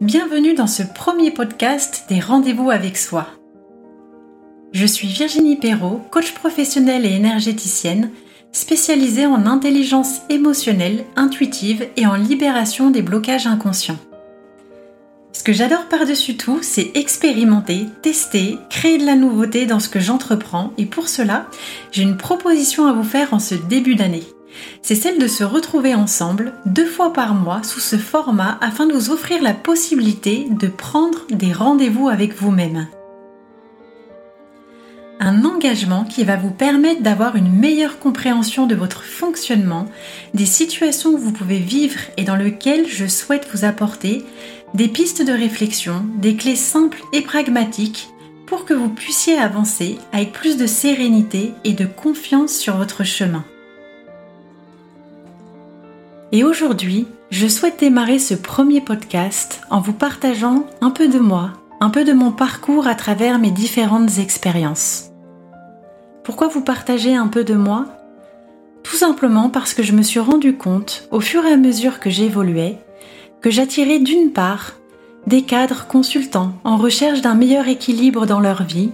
Bienvenue dans ce premier podcast des rendez-vous avec soi. Je suis Virginie Perrault, coach professionnelle et énergéticienne, spécialisée en intelligence émotionnelle, intuitive et en libération des blocages inconscients. Ce que j'adore par-dessus tout, c'est expérimenter, tester, créer de la nouveauté dans ce que j'entreprends et pour cela, j'ai une proposition à vous faire en ce début d'année c'est celle de se retrouver ensemble deux fois par mois sous ce format afin de vous offrir la possibilité de prendre des rendez-vous avec vous-même. Un engagement qui va vous permettre d'avoir une meilleure compréhension de votre fonctionnement, des situations que vous pouvez vivre et dans lesquelles je souhaite vous apporter des pistes de réflexion, des clés simples et pragmatiques pour que vous puissiez avancer avec plus de sérénité et de confiance sur votre chemin. Et aujourd'hui, je souhaite démarrer ce premier podcast en vous partageant un peu de moi, un peu de mon parcours à travers mes différentes expériences. Pourquoi vous partager un peu de moi? Tout simplement parce que je me suis rendu compte, au fur et à mesure que j'évoluais, que j'attirais d'une part des cadres consultants en recherche d'un meilleur équilibre dans leur vie,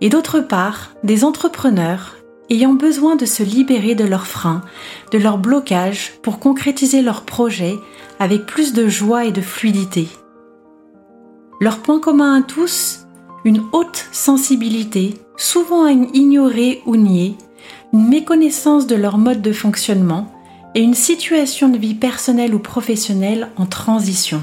et d'autre part des entrepreneurs ayant besoin de se libérer de leurs freins, de leurs blocages pour concrétiser leurs projets avec plus de joie et de fluidité. Leur point commun à tous, une haute sensibilité, souvent ignorée ou niée, une méconnaissance de leur mode de fonctionnement et une situation de vie personnelle ou professionnelle en transition.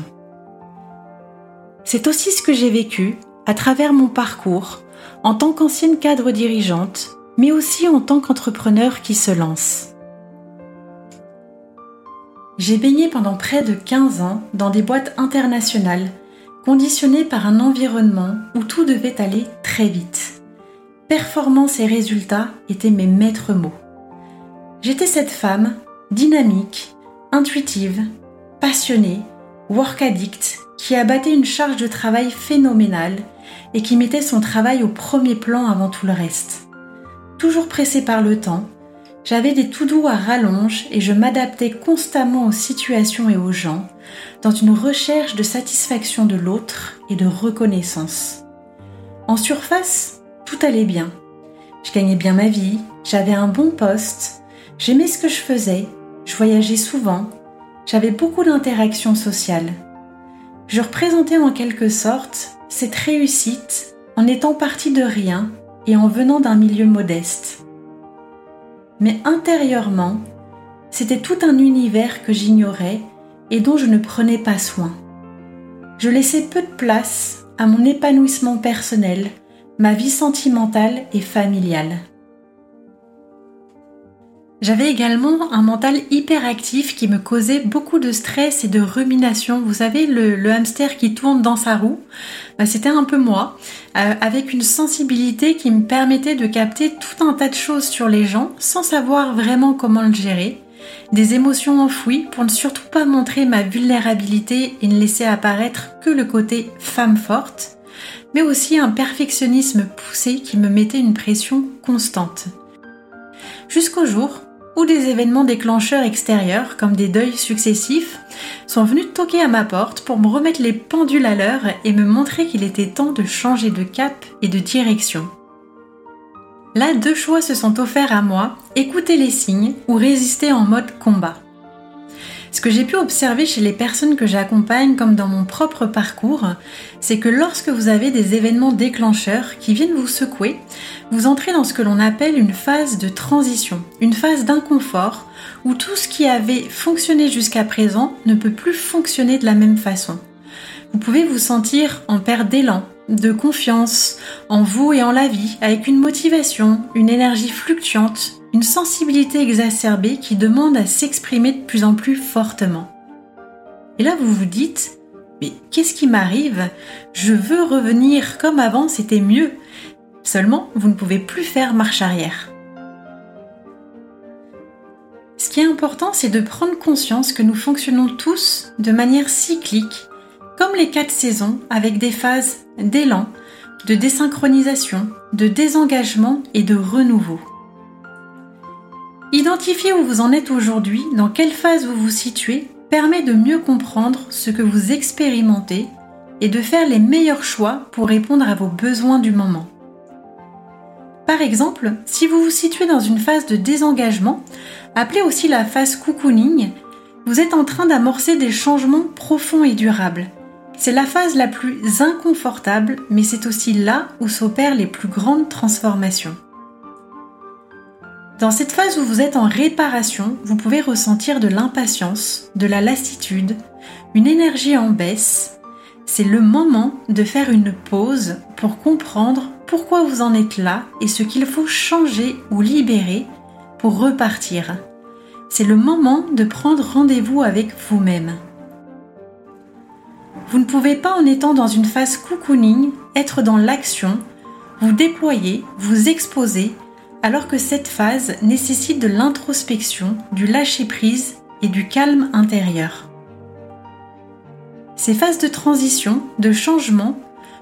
C'est aussi ce que j'ai vécu à travers mon parcours en tant qu'ancienne cadre dirigeante mais aussi en tant qu'entrepreneur qui se lance. J'ai baigné pendant près de 15 ans dans des boîtes internationales, conditionnées par un environnement où tout devait aller très vite. Performance et résultats étaient mes maîtres mots. J'étais cette femme dynamique, intuitive, passionnée, work addict, qui abattait une charge de travail phénoménale et qui mettait son travail au premier plan avant tout le reste toujours pressée par le temps, j'avais des tout doux à rallonge et je m'adaptais constamment aux situations et aux gens, dans une recherche de satisfaction de l'autre et de reconnaissance. En surface, tout allait bien. Je gagnais bien ma vie, j'avais un bon poste, j'aimais ce que je faisais, je voyageais souvent, j'avais beaucoup d'interactions sociales. Je représentais en quelque sorte cette réussite en étant partie de rien et en venant d'un milieu modeste. Mais intérieurement, c'était tout un univers que j'ignorais et dont je ne prenais pas soin. Je laissais peu de place à mon épanouissement personnel, ma vie sentimentale et familiale. J'avais également un mental hyperactif qui me causait beaucoup de stress et de rumination. Vous savez, le, hamster qui tourne dans sa roue, bah, c'était un peu moi, euh, avec une sensibilité qui me permettait de capter tout un tas de choses sur les gens sans savoir vraiment comment le gérer. Des émotions enfouies pour ne surtout pas montrer ma vulnérabilité et ne laisser apparaître que le côté femme forte, mais aussi un perfectionnisme poussé qui me mettait une pression constante. Jusqu'au jour ou des événements déclencheurs extérieurs, comme des deuils successifs, sont venus toquer à ma porte pour me remettre les pendules à l'heure et me montrer qu'il était temps de changer de cap et de direction. Là, deux choix se sont offerts à moi, écouter les signes ou résister en mode combat. Ce que j'ai pu observer chez les personnes que j'accompagne comme dans mon propre parcours, c'est que lorsque vous avez des événements déclencheurs qui viennent vous secouer, vous entrez dans ce que l'on appelle une phase de transition, une phase d'inconfort où tout ce qui avait fonctionné jusqu'à présent ne peut plus fonctionner de la même façon. Vous pouvez vous sentir en perte d'élan, de confiance en vous et en la vie, avec une motivation, une énergie fluctuante, une sensibilité exacerbée qui demande à s'exprimer de plus en plus fortement. Et là, vous vous dites, mais qu'est-ce qui m'arrive? Je veux revenir comme avant, c'était mieux. Seulement, vous ne pouvez plus faire marche arrière. Ce qui est important, c'est de prendre conscience que nous fonctionnons tous de manière cyclique, comme les quatre saisons, avec des phases d'élan, de désynchronisation, de désengagement et de renouveau. Identifiez où vous en êtes aujourd'hui, dans quelle phase vous vous situez, permet de mieux comprendre ce que vous expérimentez et de faire les meilleurs choix pour répondre à vos besoins du moment. Par exemple, si vous vous situez dans une phase de désengagement, appelée aussi la phase cocooning, vous êtes en train d'amorcer des changements profonds et durables. C'est la phase la plus inconfortable, mais c'est aussi là où s'opèrent les plus grandes transformations. Dans cette phase où vous êtes en réparation, vous pouvez ressentir de l'impatience, de la lassitude, une énergie en baisse. C'est le moment de faire une pause pour comprendre pourquoi vous en êtes là et ce qu'il faut changer ou libérer pour repartir. C'est le moment de prendre rendez-vous avec vous-même. Vous ne pouvez pas en étant dans une phase cocooning être dans l'action, vous déployer, vous exposer alors que cette phase nécessite de l'introspection, du lâcher-prise et du calme intérieur. Ces phases de transition, de changement,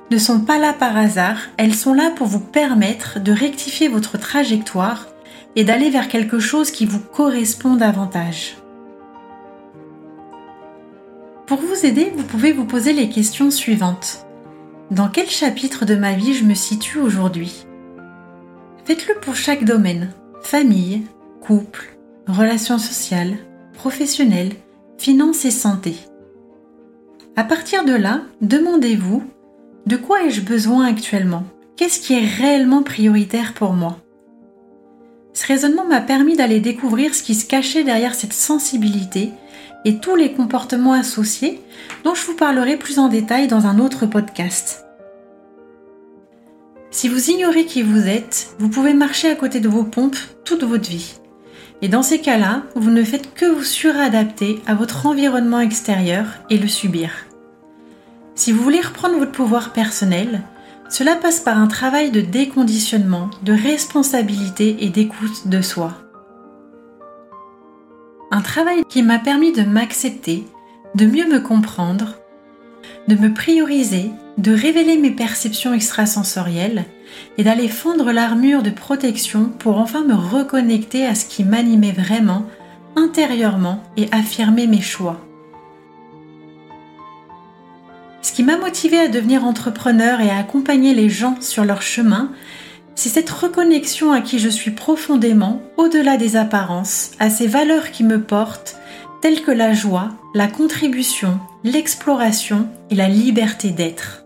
ne sont pas là par hasard, elles sont là pour vous permettre de rectifier votre trajectoire et d'aller vers quelque chose qui vous correspond davantage. Pour vous aider, vous pouvez vous poser les questions suivantes. Dans quel chapitre de ma vie je me situe aujourd'hui? Faites-le pour chaque domaine. Famille, couple, relations sociales, professionnelles, finances et santé. À partir de là, demandez-vous de quoi ai-je besoin actuellement? Qu'est-ce qui est réellement prioritaire pour moi? Ce raisonnement m'a permis d'aller découvrir ce qui se cachait derrière cette sensibilité et tous les comportements associés dont je vous parlerai plus en détail dans un autre podcast. Si vous ignorez qui vous êtes, vous pouvez marcher à côté de vos pompes toute votre vie. Et dans ces cas-là, vous ne faites que vous suradapter à votre environnement extérieur et le subir. Si vous voulez reprendre votre pouvoir personnel, cela passe par un travail de déconditionnement, de responsabilité et d'écoute de soi. Un travail qui m'a permis de m'accepter, de mieux me comprendre, de me prioriser de révéler mes perceptions extrasensorielles et d'aller fondre l'armure de protection pour enfin me reconnecter à ce qui m'animait vraiment intérieurement et affirmer mes choix. Ce qui m'a motivé à devenir entrepreneur et à accompagner les gens sur leur chemin, c'est cette reconnexion à qui je suis profondément, au-delà des apparences, à ces valeurs qui me portent, telles que la joie, la contribution, l'exploration et la liberté d'être.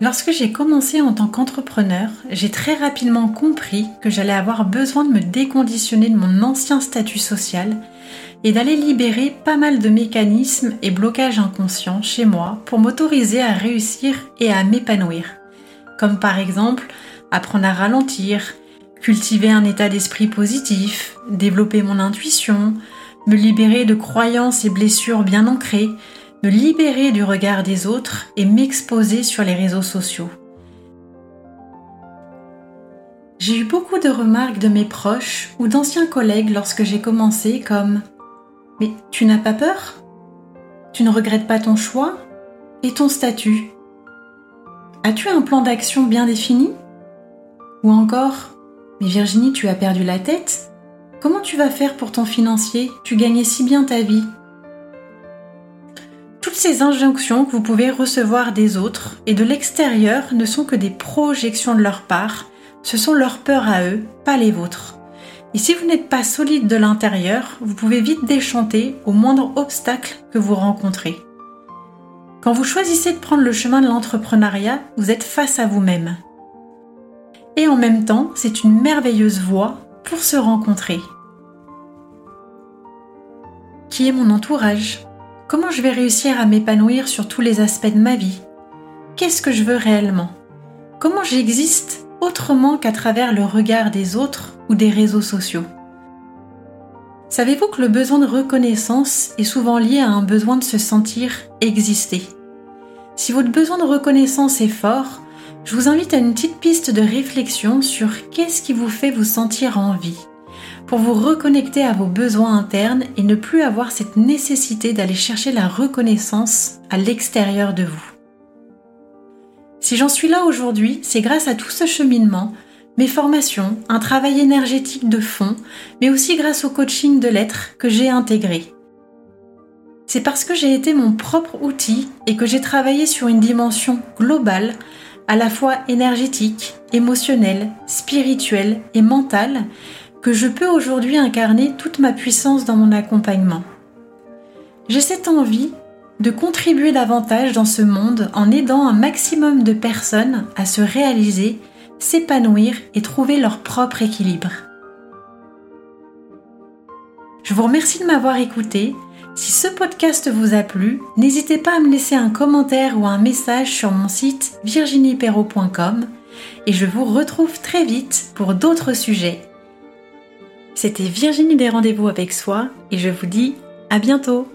Lorsque j'ai commencé en tant qu'entrepreneur, j'ai très rapidement compris que j'allais avoir besoin de me déconditionner de mon ancien statut social et d'aller libérer pas mal de mécanismes et blocages inconscients chez moi pour m'autoriser à réussir et à m'épanouir. Comme par exemple apprendre à ralentir, cultiver un état d'esprit positif, développer mon intuition, me libérer de croyances et blessures bien ancrées, me libérer du regard des autres et m'exposer sur les réseaux sociaux. J'ai eu beaucoup de remarques de mes proches ou d'anciens collègues lorsque j'ai commencé comme ⁇ Mais tu n'as pas peur? Tu ne regrettes pas ton choix Et ton statut? As-tu un plan d'action bien défini? Ou encore ⁇ Mais Virginie, tu as perdu la tête? Comment tu vas faire pour ton financier? Tu gagnais si bien ta vie toutes ces injonctions que vous pouvez recevoir des autres et de l'extérieur ne sont que des projections de leur part, ce sont leurs peurs à eux, pas les vôtres. Et si vous n'êtes pas solide de l'intérieur, vous pouvez vite déchanter au moindre obstacle que vous rencontrez. Quand vous choisissez de prendre le chemin de l'entrepreneuriat, vous êtes face à vous-même. Et en même temps, c'est une merveilleuse voie se rencontrer. Qui est mon entourage? Comment je vais réussir à m'épanouir sur tous les aspects de ma vie? Qu'est-ce que je veux réellement? Comment j'existe autrement qu'à travers le regard des autres ou des réseaux sociaux? Savez-vous que le besoin de reconnaissance est souvent lié à un besoin de se sentir exister? Si votre besoin de reconnaissance est fort, je vous invite à une petite piste de réflexion sur qu'est-ce qui vous fait vous sentir en vie pour vous reconnecter à vos besoins internes et ne plus avoir cette nécessité d'aller chercher la reconnaissance à l'extérieur de vous. Si j'en suis là aujourd'hui, c'est grâce à tout ce cheminement, mes formations, un travail énergétique de fond, mais aussi grâce au coaching de l'être que j'ai intégré. c'est parce que j'ai été mon propre outil et que j'ai travaillé sur une dimension globale, à la fois énergétique, émotionnelle, spirituelle et mentale, que je peux aujourd'hui incarner toute ma puissance dans mon accompagnement. J'ai cette envie de contribuer davantage dans ce monde en aidant un maximum de personnes à se réaliser, s'épanouir et trouver leur propre équilibre. Je vous remercie de m'avoir écouté. Si ce podcast vous a plu, n'hésitez pas à me laisser un commentaire ou un message sur mon site virginiepero.com et je vous retrouve très vite pour d'autres sujets. C'était Virginie des rendez-vous avec soi et je vous dis à bientôt